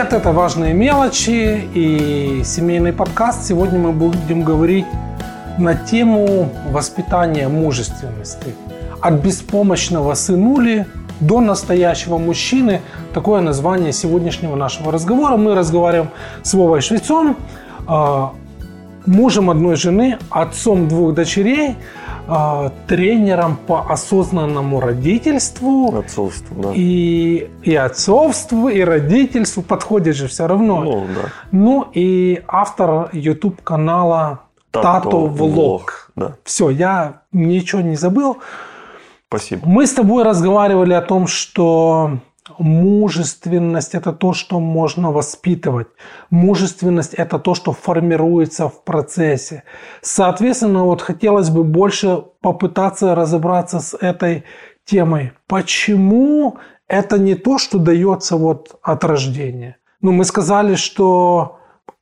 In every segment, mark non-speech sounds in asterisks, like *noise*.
Привет, это «Важные мелочи» и семейный подкаст. Сегодня мы будем говорить на тему воспитания мужественности. От беспомощного сынули до настоящего мужчины. Такое название сегодняшнего нашего разговора. Мы разговариваем с Вовой Швецом, а, мужем одной жены, отцом двух дочерей – э, тренером по осознанному родительству. Отцовству, да. И, и отцовству, и родительству. Подходит же все равно. Ну, да. Ну и автор YouTube канала Тато, Влог. Да. Все, я ничего не забыл. Спасибо. Мы с тобой разговаривали о том, что Мужественность – это то, что можно воспитывать. Мужественность – это то, что формируется в процессе. Соответственно, вот хотелось бы больше попытаться разобраться с этой темой. Почему это не то, что дается вот от рождения? Ну, мы сказали, что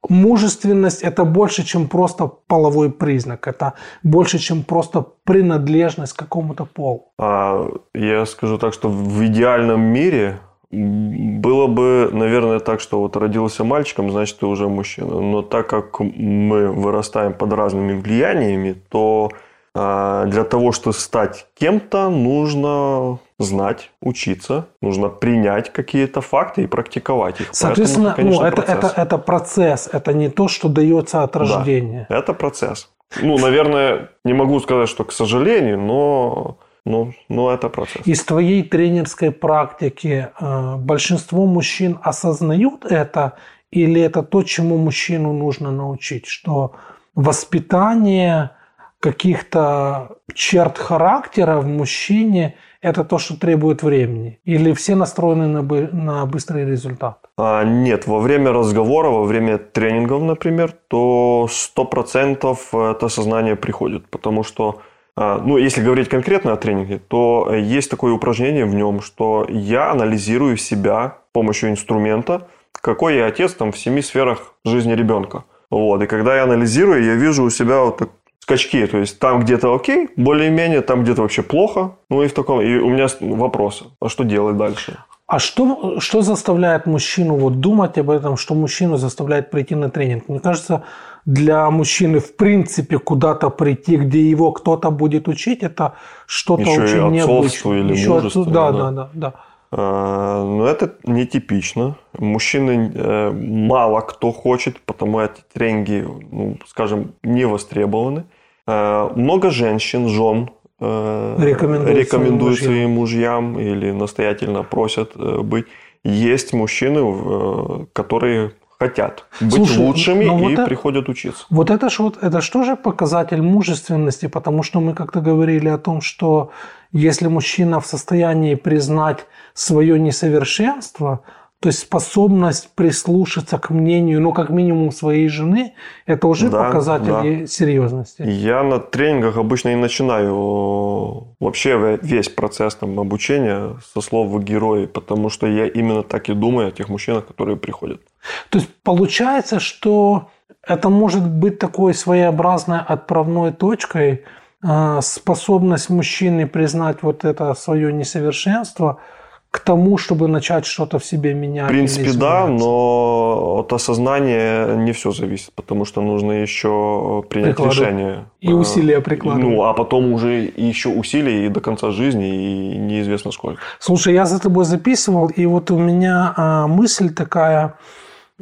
мужественность – это больше, чем просто половой признак. Это больше, чем просто принадлежность к какому-то полу. А, я скажу так, что в идеальном мире было бы, наверное, так, что вот родился мальчиком, значит, ты уже мужчина. Но так как мы вырастаем под разными влияниями, то а, для того, чтобы стать кем-то, нужно знать, учиться, нужно принять какие-то факты и практиковать их. Соответственно, Поэтому, конечно, ну, это, процесс. Это, это процесс, это не то, что дается от рождения. Да, это процесс. Ну, наверное, не могу сказать, что к сожалению, но ну, ну, это процесс. Из твоей тренерской практики э, большинство мужчин осознают это, или это то, чему мужчину нужно научить, что воспитание каких-то черт характера в мужчине – это то, что требует времени? Или все настроены на, бы, на быстрый результат? А, нет, во время разговора, во время тренингов, например, то 100% это сознание приходит, потому что а, ну, если говорить конкретно о тренинге, то есть такое упражнение в нем, что я анализирую себя с помощью инструмента, какой я отец там в семи сферах жизни ребенка. Вот. И когда я анализирую, я вижу у себя вот так, скачки. То есть там где-то окей, более-менее, там где-то вообще плохо. Ну и в таком. И у меня вопрос, а что делать дальше? А что, что заставляет мужчину вот думать об этом, что мужчину заставляет прийти на тренинг? Мне кажется, для мужчины в принципе куда-то прийти, где его кто-то будет учить, это что-то Еще очень необычное. или Еще мужество. Да, да, да, да. А, но это нетипично. Мужчины э, мало кто хочет, потому эти тренинги, ну, скажем, не востребованы. А, много женщин, жен э, рекомендуют, рекомендуют своим мужьям. мужьям или настоятельно просят э, быть. Есть мужчины, которые хотят быть Слушай, лучшими и вот приходят учиться. Вот это же вот это что же показатель мужественности, потому что мы как-то говорили о том, что если мужчина в состоянии признать свое несовершенство, то есть способность прислушаться к мнению, ну, как минимум, своей жены, это уже да, показатель да. серьезности. Я на тренингах обычно и начинаю вообще весь процесс там, обучения со слов герои, потому что я именно так и думаю о тех мужчинах, которые приходят. То есть получается, что это может быть такой своеобразной отправной точкой, а, способность мужчины признать вот это свое несовершенство – к тому, чтобы начать что-то в себе менять? В принципе, да, но от осознания не все зависит, потому что нужно еще принять решение. И усилия прикладывать. Ну, а потом уже еще усилия и до конца жизни, и неизвестно сколько. Слушай, я за тобой записывал, и вот у меня а, мысль такая,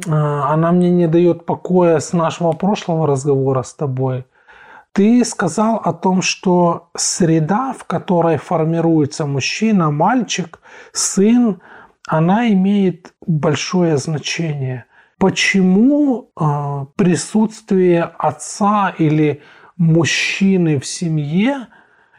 а, она мне не дает покоя с нашего прошлого разговора с тобой – ты сказал о том, что среда, в которой формируется мужчина, мальчик, сын, она имеет большое значение. Почему э, присутствие отца или мужчины в семье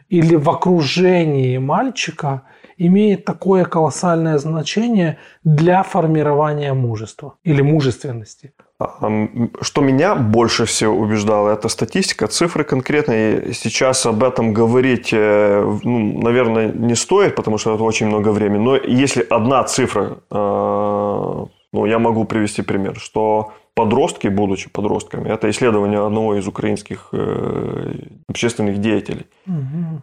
или в окружении мальчика имеет такое колоссальное значение для формирования мужества или мужественности? Что меня больше всего убеждало, это статистика, цифры конкретные. Сейчас об этом говорить, э, ну, наверное, не стоит, потому что это очень много времени. Но если одна цифра э, Ну, я могу привести пример, что подростки, будучи подростками, это исследование одного из украинских э, общественных деятелей. Угу.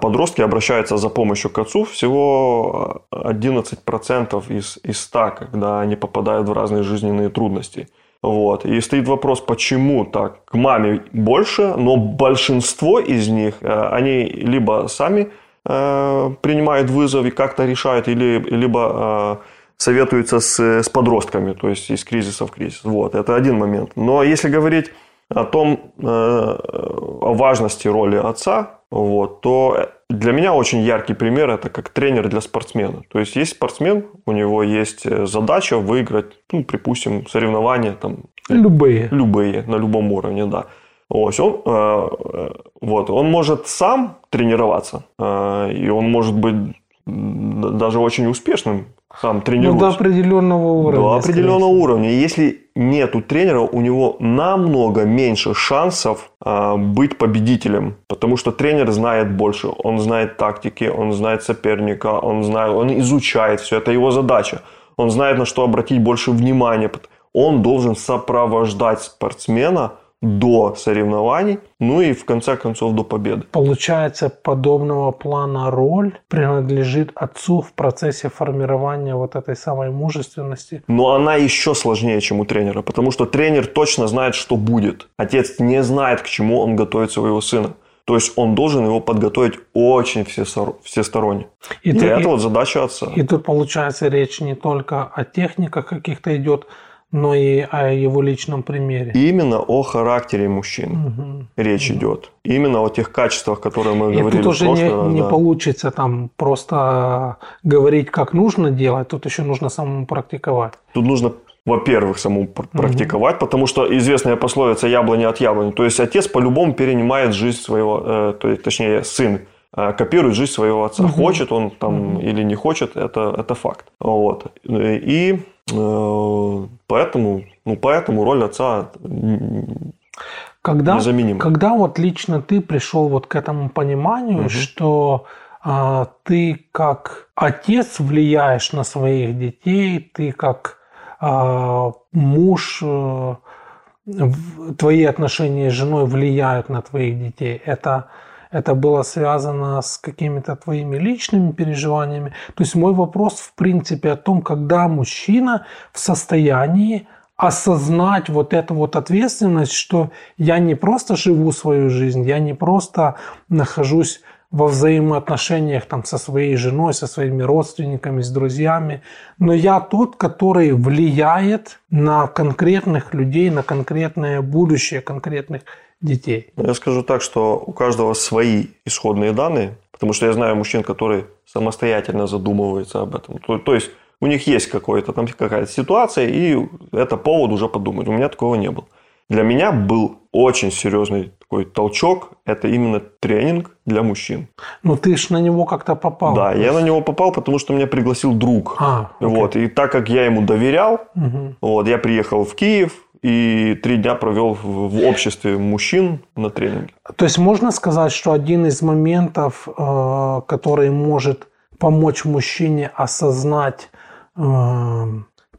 Подростки обращаются за помощью к отцу всего 11% из, из 100, когда они попадают в разные жизненные трудности. Вот. И стоит вопрос, почему так? К маме больше, но большинство из них, э, они либо сами э, принимают вызов и как-то решают, или, либо э, советуются с, с подростками, то есть из кризиса в кризис. Вот, это один момент. Но если говорить о том, о важности роли отца, вот, то для меня очень яркий пример это как тренер для спортсмена. То есть есть спортсмен, у него есть э, задача выиграть, ну, припустим, соревнования там. Любые. Любые, на любом уровне, да. Вот, он, э, э, вот, он может сам тренироваться, э, и он может быть даже очень успешным сам тренируется. Ну, до определенного уровня. До определенного уровня. Если нету тренера, у него намного меньше шансов а, быть победителем, потому что тренер знает больше, он знает тактики, он знает соперника, он знает, он изучает все, это его задача. Он знает, на что обратить больше внимания. Он должен сопровождать спортсмена – до соревнований, ну и в конце концов до победы. Получается, подобного плана роль принадлежит отцу в процессе формирования вот этой самой мужественности. Но она еще сложнее, чем у тренера, потому что тренер точно знает, что будет. Отец не знает, к чему он готовит своего сына. То есть он должен его подготовить очень всесторонне. И, и ты, это и, вот задача отца. И тут получается речь не только о техниках каких-то идет, но и о его личном примере. Именно о характере мужчин угу. речь угу. идет. Именно о тех качествах, которые мы и говорили. Тут уже не, раз, не да. получится там просто говорить, как нужно делать. Тут еще нужно самому практиковать. Тут нужно во-первых, саму практиковать, угу. потому что известная пословица «яблони от яблони». То есть отец по-любому перенимает жизнь своего, э, то есть, точнее, сын э, копирует жизнь своего отца. Угу. Хочет он там угу. или не хочет, это, это факт. Вот. И поэтому, ну, поэтому роль отца когда, незаменима. Когда вот лично ты пришел вот к этому пониманию, угу. что а, ты как отец влияешь на своих детей, ты как а, муж, а, твои отношения с женой влияют на твоих детей, это это было связано с какими-то твоими личными переживаниями. То есть мой вопрос, в принципе, о том, когда мужчина в состоянии осознать вот эту вот ответственность, что я не просто живу свою жизнь, я не просто нахожусь во взаимоотношениях там, со своей женой, со своими родственниками, с друзьями, но я тот, который влияет на конкретных людей, на конкретное будущее конкретных детей? Я скажу так, что у каждого свои исходные данные, потому что я знаю мужчин, которые самостоятельно задумываются об этом. То, то есть у них есть какой-то там какая-то ситуация, и это повод уже подумать. У меня такого не было. Для меня был очень серьезный такой толчок. Это именно тренинг для мужчин. Ну, ты ж на него как-то попал. Да, я на него попал, потому что меня пригласил друг. А, вот, и так как я ему доверял, угу. вот, я приехал в Киев, и три дня провел в обществе мужчин на тренинге. То есть можно сказать, что один из моментов, э, который может помочь мужчине осознать э,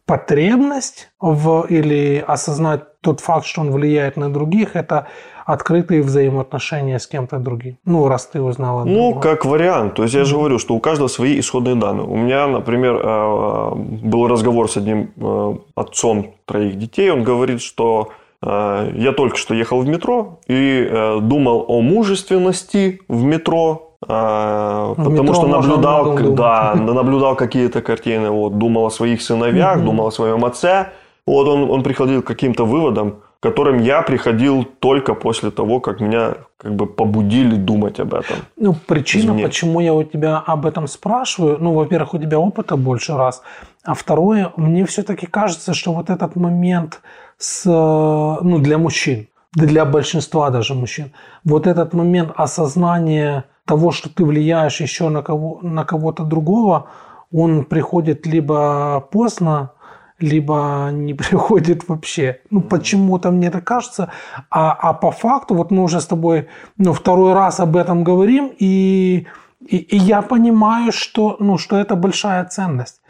потребность в, или осознать тот факт, что он влияет на других, это открытые взаимоотношения с кем-то другим. Ну, раз ты узнала. Ну, как вариант. То есть я же говорю, что у каждого свои исходные данные. У меня, например, э, был разговор с одним э, отцом троих детей. Он говорит, что э, я только что ехал в метро и думал о мужественности в метро, потому метро что наблюдал, да, *laughs* наблюдал какие-то картины, вот, думал о своих сыновьях, mm думал о своем отце. Вот он, он приходил к каким-то выводам, к которым я приходил только после того, как меня как бы побудили думать об этом. Ну, причина, Извне. почему я у тебя об этом спрашиваю, ну, во-первых, у тебя опыта больше раз, а второе, мне все-таки кажется, что вот этот момент с, ну, для мужчин, для большинства даже мужчин, вот этот момент осознания того, что ты влияешь еще на, кого, на кого-то другого, он приходит либо поздно, либо не *laughs* приходит вообще. Ну, почему-то мне так кажется. А, а по факту, вот мы уже с тобой ну, второй раз об этом говорим, и, и, и я понимаю, что, ну, что это большая ценность.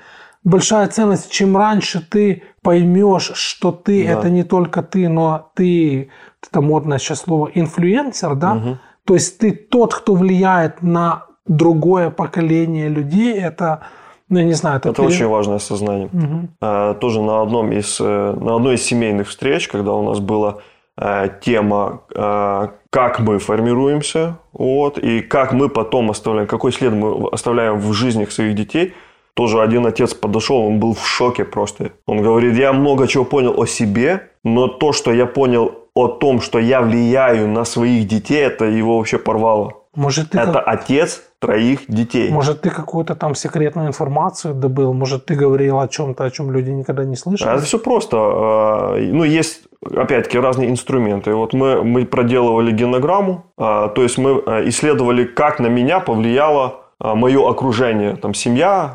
большая ценность. Чем раньше ты поймешь, что ты Да. это не только ты, но ты, это модное сейчас слово, инфлюенсер, да? Мгм. То есть ты тот, кто влияет на другое поколение людей, это, ну, я не знаю, это, Это очень важное осознание. Мгм. Э, Тоже на, одном из, э, на одной из семейных встреч, когда у нас была э, тема, э, как мы формируемся, вот, и как мы потом оставляем, какой след мы оставляем в жизнях своих детей, тоже один отец подошел, он был в шоке просто. Он говорит, я много чего понял о себе, но то, что я понял о том, что я влияю на своих детей, это его вообще порвало. Может, ты, Это как- отец троих детей. может, ты какую-то там секретную информацию добыл, может, ты говорил о чем-то, о чем люди никогда не слышали? А Это все просто. Э, Ну, есть, опять-таки, разные инструменты. Вот мы, мы проделывали генограмму, а, то есть мы э, исследовали, как на меня повлияло мое окружение, там, семья,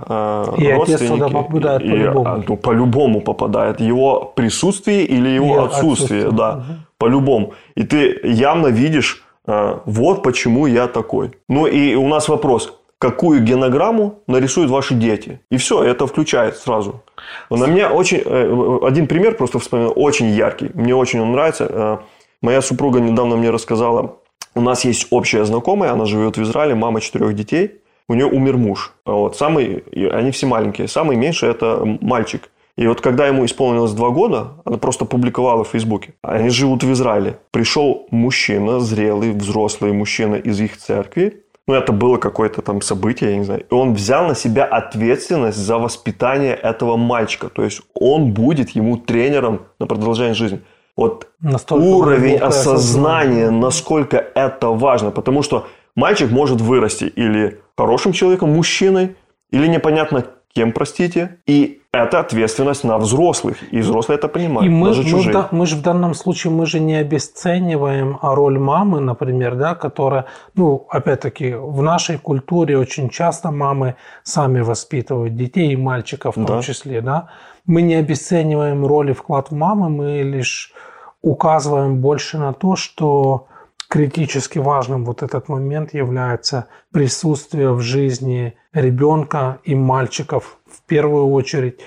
И отец родственники. туда попадает И, по-любому. а, ну, по-любому попадает. Его присутствие или его И отсутствие, отсутствие. да, Мгм. по-любому. И ты явно видишь, вот почему я такой. Ну, и у нас вопрос, какую генограмму нарисуют ваши дети? И все, это включает сразу. На меня очень... э, Один пример просто вспомнил, очень яркий. Мне очень он нравится. Э, Моя супруга недавно мне рассказала, у нас есть общая знакомая, она живет в Израиле, мама четырех детей. У нее умер муж. Вот, самый, они все маленькие. Самый меньший – это мальчик. И вот когда ему исполнилось два года, она просто публиковала в Фейсбуке. Они живут в Израиле. Пришел мужчина, зрелый, взрослый мужчина из их церкви. Ну, это было какое-то там событие, я не знаю. И он взял на себя ответственность за воспитание этого мальчика. То есть он будет ему тренером на продолжение жизни. Вот Настолько уровень осознания, насколько это важно. Потому что мальчик может вырасти или хорошим человеком, мужчиной, или непонятно кем, простите. И это ответственность на взрослых. И взрослые это понимают, И мы, даже мы, в чужие. да- мы же в данном случае мы же не обесцениваем роль мамы, например, да, которая, ну, опять-таки, в нашей культуре очень часто мамы сами воспитывают детей и мальчиков в том Да. числе, да. Мы не обесцениваем роль и вклад мамы, мы лишь указываем больше на то, что критически важным вот этот момент является присутствие в жизни ребенка и мальчиков в первую очередь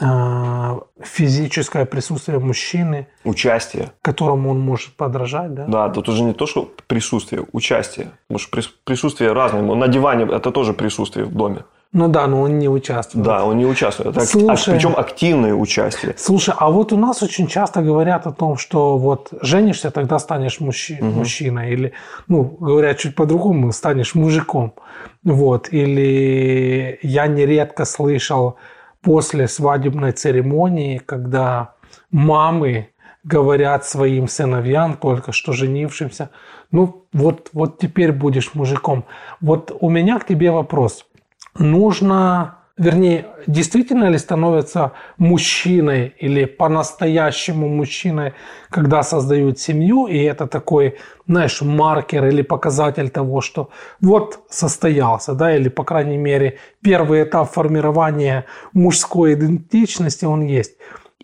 э, физическое присутствие мужчины, Участие. которому он может подражать, да? Да, тут уже не то, что присутствие, участие. Потому что прис- присутствие разное. На диване это тоже присутствие в доме. Ну да, но он не участвует. Да, он не участвует. Это ак- Слушай. причем активное участие. Слушай, а вот у нас очень часто говорят о том, что вот женишься, тогда станешь мужчи- Мгм. мужчиной. Или, ну, говорят чуть по-другому, станешь мужиком. Вот. Или я нередко слышал после свадебной церемонии, когда мамы говорят своим сыновьям, только что женившимся, ну вот, вот теперь будешь мужиком. Вот у меня к тебе вопрос. Нужно, вернее, действительно ли становятся мужчиной или по-настоящему мужчиной, когда создают семью, и это такой, знаешь, маркер или показатель того, что вот состоялся, да, или, по крайней мере, первый этап формирования мужской идентичности, он есть.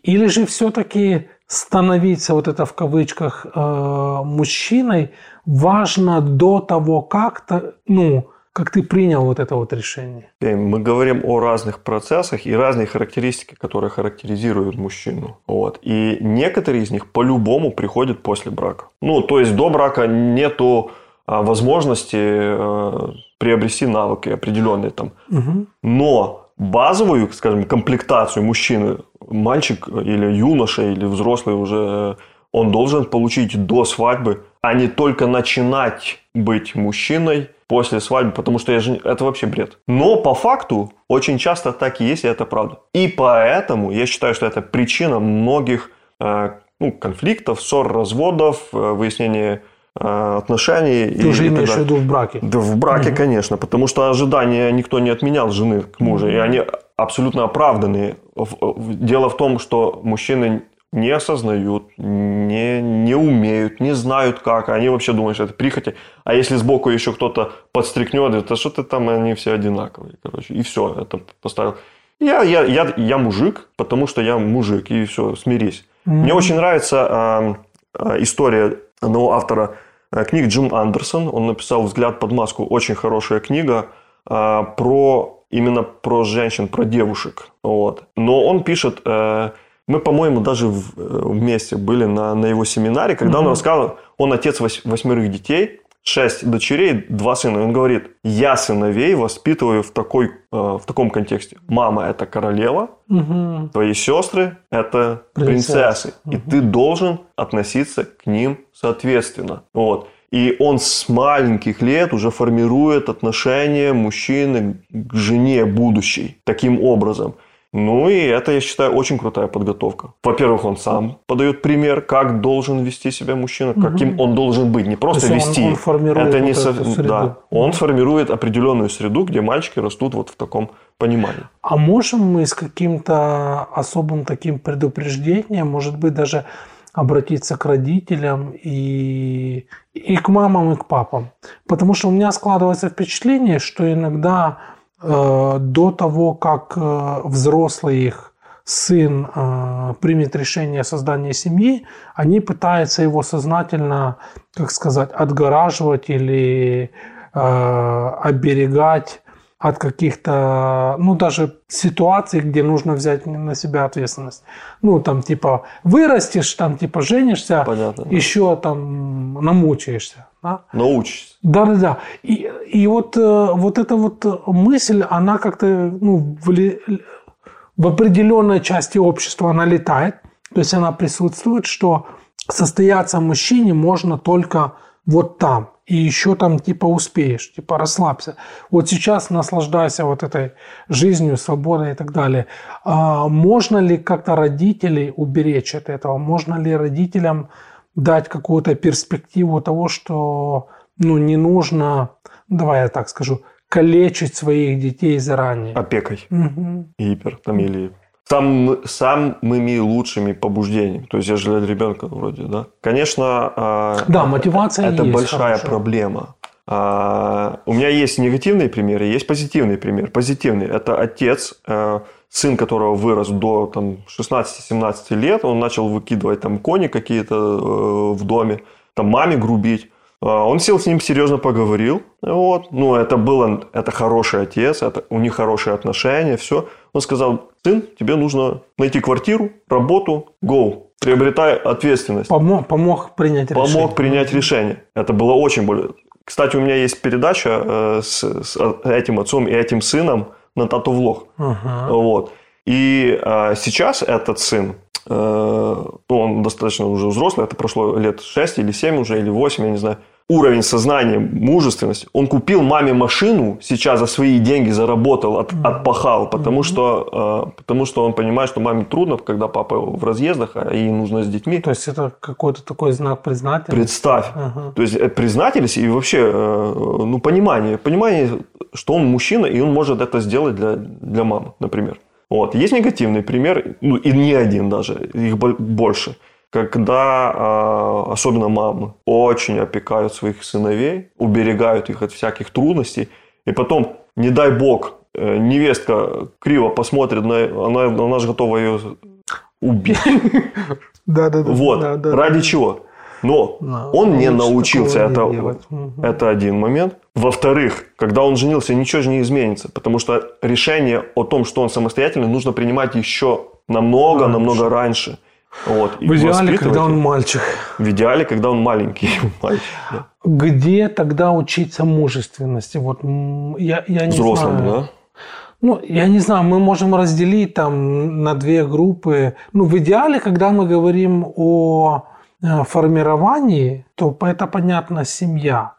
Или же все-таки становиться, вот это в кавычках, э, мужчиной важно до того, как, то, ну, как ты принял вот это вот решение. Окей, Мы говорим о разных процессах и разные характеристики, которые характеризуют мужчину. Вот. И некоторые из них по-любому приходят после брака. Ну, то есть до брака нету а, возможности э, приобрести навыки определенные там. Мгм. Но базовую, скажем, комплектацию мужчины, мальчик или юноша или взрослый уже, э, он должен получить до свадьбы, а не только начинать быть мужчиной после свадьбы, потому что я же... это вообще бред. Но по факту очень часто так и есть, и это правда. И поэтому я считаю, что это причина многих э, ну, конфликтов, ссор, разводов, э, выяснения э, отношений. Ты и- уже и имеешь в виду в браке. Да, в браке, Мгм. конечно, потому что ожидания никто не отменял жены к мужу, и Мгм. они абсолютно оправданные. Дело в том, что мужчины не осознают, не, не умеют, не знают как. Они вообще думают, что это прихоти. А если сбоку еще кто-то подстрикнет, это что ты там, они все одинаковые, короче. И все, это поставил. Я, я, я, я мужик, потому что я мужик, и все, смирись. Мне очень нравится а, история одного автора а, книг Джим Андерсон. Он написал «Взгляд под маску». Очень хорошая книга а, про именно про женщин, про девушек. Вот. Но он пишет, э, мы, по-моему, даже э, вместе были на, на его семинаре, когда угу. он рассказывал, он отец вось, восьмерых детей, шесть дочерей, два сына. Он говорит, я сыновей воспитываю в, такой, э, в таком контексте. Мама – это королева, угу. твои сестры – это принцессы. принцессы. Угу. И ты должен относиться к ним соответственно. Вот. И он с маленьких лет уже формирует отношение мужчины к жене будущей таким образом – ну и это, я считаю, очень крутая подготовка. Во-первых, он сам подает пример, как должен вести себя мужчина, угу. каким он должен быть, не просто вести. Он, он формирует это не вот со... среду. Да, он формирует определенную среду, где мальчики растут вот в таком понимании. А можем мы с каким-то особым таким предупреждением, может быть, даже обратиться к родителям и, и к мамам, и к папам? Потому что у меня складывается впечатление, что иногда до того, как э, взрослый их сын э, примет решение о создании семьи, они пытаются его сознательно, как сказать, отгораживать или оберегать от каких-то, ну, даже ситуаций, где нужно взять на себя ответственность. Ну, там, типа, вырастешь, там, типа, женишься, Понятно, еще там намучаешься. Да? Научишься. Да-да-да. И, и вот, э, вот эта вот мысль, она как-то ну, в, в определенной части общества она летает. То есть она присутствует, что состояться мужчине можно только вот там. И еще там типа успеешь, типа расслабься. Вот сейчас наслаждайся вот этой жизнью, свободой и так далее. А можно ли как-то родителей уберечь от этого? Можно ли родителям дать какую-то перспективу того, что ну, не нужно, давай я так скажу, калечить своих детей заранее. Опекой. Угу. Гипер там или сам, самыми лучшими побуждениями. То есть я же для ребенка вроде, да. Конечно, а, да, мотивация это есть, большая хорошо. проблема. А, у меня есть негативные примеры, есть позитивный пример. Позитивный – это отец, э, сын которого вырос до там, 16-17 лет, он начал выкидывать там кони какие-то э, в доме, там маме грубить. А, он сел с ним серьезно поговорил. Вот. Ну, это было, это хороший отец, это, у них хорошие отношения, все. Он сказал, сын, тебе нужно найти квартиру, работу, go. Приобретай ответственность. Помог, помог принять помог решение. Помог принять решение. Это было очень больно. Кстати, у меня есть передача э, с, с этим отцом и этим сыном на тату влог. Ага. Вот. И э, сейчас этот сын, э, он достаточно уже взрослый, это прошло лет 6 или 7 уже, или 8, я не знаю уровень сознания, мужественность. Он купил маме машину, сейчас за свои деньги заработал, от, отпахал, потому, mm-hmm. что, э, потому что он понимает, что маме трудно, когда папа в разъездах, а ей нужно с детьми. То есть это какой-то такой знак признательности? Представь. Uh-huh. То есть э, признательность и вообще э, ну, понимание, понимание, что он мужчина, и он может это сделать для, для мамы, например. Вот. Есть негативный пример, ну и не один даже, их больше – когда а, особенно мамы очень опекают своих сыновей, уберегают их от всяких трудностей, и потом, не дай бог, э, невестка криво посмотрит на, она, она же готова ее убить. *laughs* Да, да, да. Вот. Ради чего? Но он не научился. Это, это один момент. Во-вторых, когда он женился, ничего же не изменится. Потому что решение о том, что он самостоятельный, нужно принимать еще намного, намного раньше. Вот, в идеале, когда он мальчик. В идеале, когда он маленький *laughs* мальчик. Да. Где тогда учиться мужественности? Вот я, я не Взрослым, знаю. да? Ну, я не знаю, мы можем разделить там на две группы. Ну, в идеале, когда мы говорим о формировании, то это понятно семья.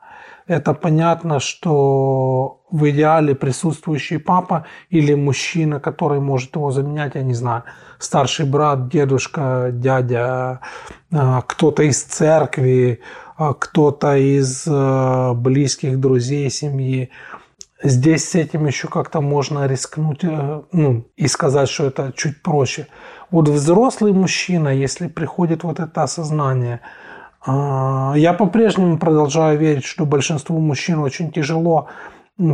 Это понятно, что в идеале присутствующий папа или мужчина, который может его заменять, я не знаю, старший брат, дедушка, дядя, а, кто-то из церкви, а, кто-то из близких друзей семьи. Здесь с этим еще как-то можно рискнуть э, ну, и сказать, что это чуть проще. Вот взрослый мужчина, если приходит вот это осознание, я по-прежнему продолжаю верить, что большинству мужчин очень тяжело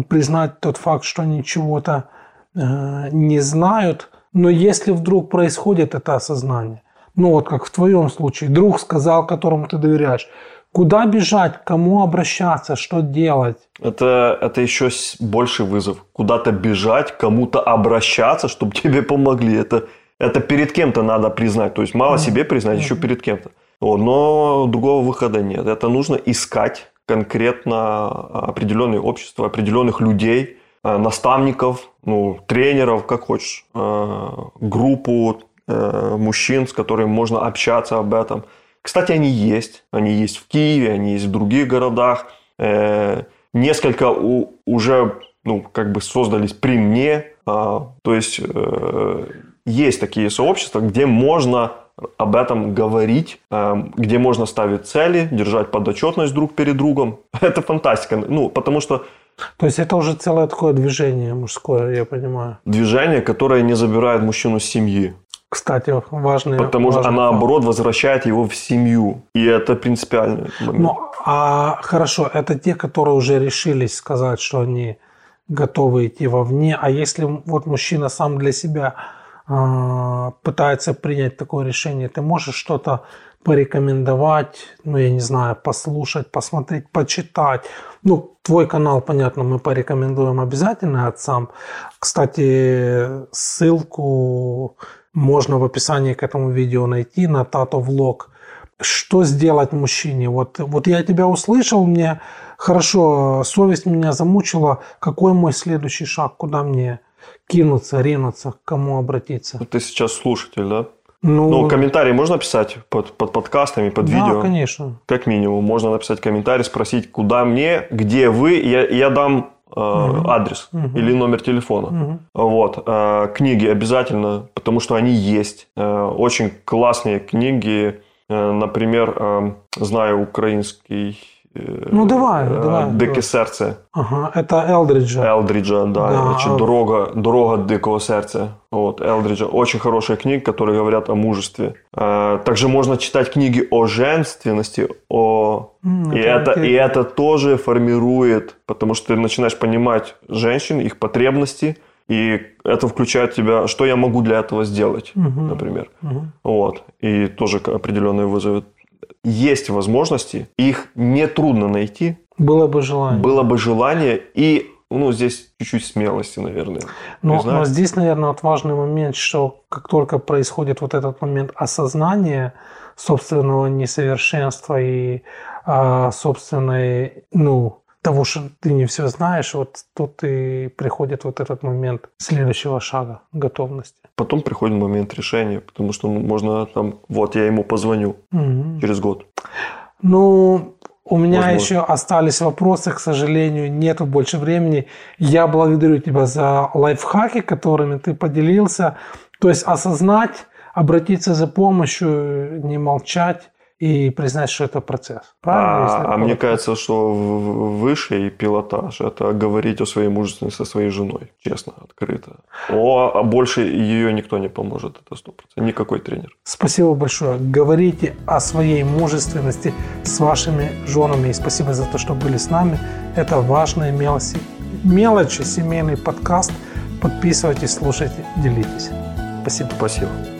признать тот факт, что они чего-то э, не знают, но если вдруг происходит это осознание, ну вот как в твоем случае, друг сказал, которому ты доверяешь, Куда бежать, к кому обращаться, что делать? Это, это еще больший вызов. Куда-то бежать, кому-то обращаться, чтобы тебе помогли. Это, это перед кем-то надо признать. То есть мало себе признать, еще перед кем-то. Но другого выхода нет. Это нужно искать конкретно определенные общества, определенных людей, э, наставников, ну, тренеров, как хочешь, э, группу э, мужчин, с которыми можно общаться об этом. Кстати, они есть. Они есть в Киеве, они есть в других городах. Несколько уже ну, как бы создались при мне. А, то есть есть такие сообщества, где можно об этом говорить, эм, где можно ставить цели, держать подотчетность друг перед другом. *laughs* Это фантастика. Ну, потому что то есть это уже целое такое движение мужское, я понимаю. Движение, которое не забирает мужчину с семьи. Кстати, важный. Потому что, а наоборот, возвращает его в семью. И это принципиально. Ну, а хорошо, это те, которые уже решились сказать, что они готовы идти вовне. А если вот мужчина сам для себя пытается принять такое решение, ты можешь что-то порекомендовать, ну, я не знаю, послушать, посмотреть, почитать. Ну, твой канал, понятно, мы порекомендуем обязательно отцам. Кстати, ссылку можно в описании к этому видео найти на Тато Влог. Что сделать мужчине? Вот, вот я тебя услышал, мне хорошо, совесть меня замучила. Какой мой следующий шаг? Куда мне кинуться, ринуться, к кому обратиться. Ты сейчас слушатель, да? Ну, ну комментарий можно писать под, под подкастами, под да, видео? конечно. Как минимум. Можно написать комментарий, спросить, куда мне, где вы. Я, я дам э, угу. адрес угу. или номер телефона. Угу. Вот. Э, книги обязательно, потому что они есть. Э, очень классные книги. Э, например, э, знаю украинский ну давай, э, давай. Дике серце. Ага, это Елдриджа. Елдриджа, да. да. Значит, дорога, дорога дикого сердца. Вот, Элдриджа. Очень хорошая книга, которые говорят о мужестве. Э, также можно читать книги о женственности, о... Mm, и, это, это, и это тоже формирует, потому что ты начинаешь понимать женщин, их потребности, и это включает тебя, что я могу для этого сделать, угу. например. Угу. Вот. И тоже определенные вызовет есть возможности, их не трудно найти. Было бы желание. Было бы желание и ну, здесь чуть-чуть смелости, наверное. Но, но здесь, наверное, вот важный момент, что как только происходит вот этот момент осознания собственного несовершенства и а, собственной, ну, того, что ты не все знаешь, вот тут и приходит вот этот момент следующего шага, готовности. Потом приходит момент решения, потому что можно там, вот я ему позвоню угу. через год. Ну, у меня Возможно. еще остались вопросы, к сожалению, нету больше времени. Я благодарю тебя за лайфхаки, которыми ты поделился. То есть осознать, обратиться за помощью, не молчать и признать, что это процесс. Правильно? А, а мне кажется, что высший пилотаж – это говорить о своей мужественности со своей женой, честно, открыто. О, а больше ее никто не поможет, это сто процентов. Никакой тренер. Спасибо большое. Говорите о своей мужественности с вашими женами. И спасибо за то, что были с нами. Это важные мелочи, мелочи семейный подкаст. Подписывайтесь, слушайте, делитесь. Спасибо. Спасибо.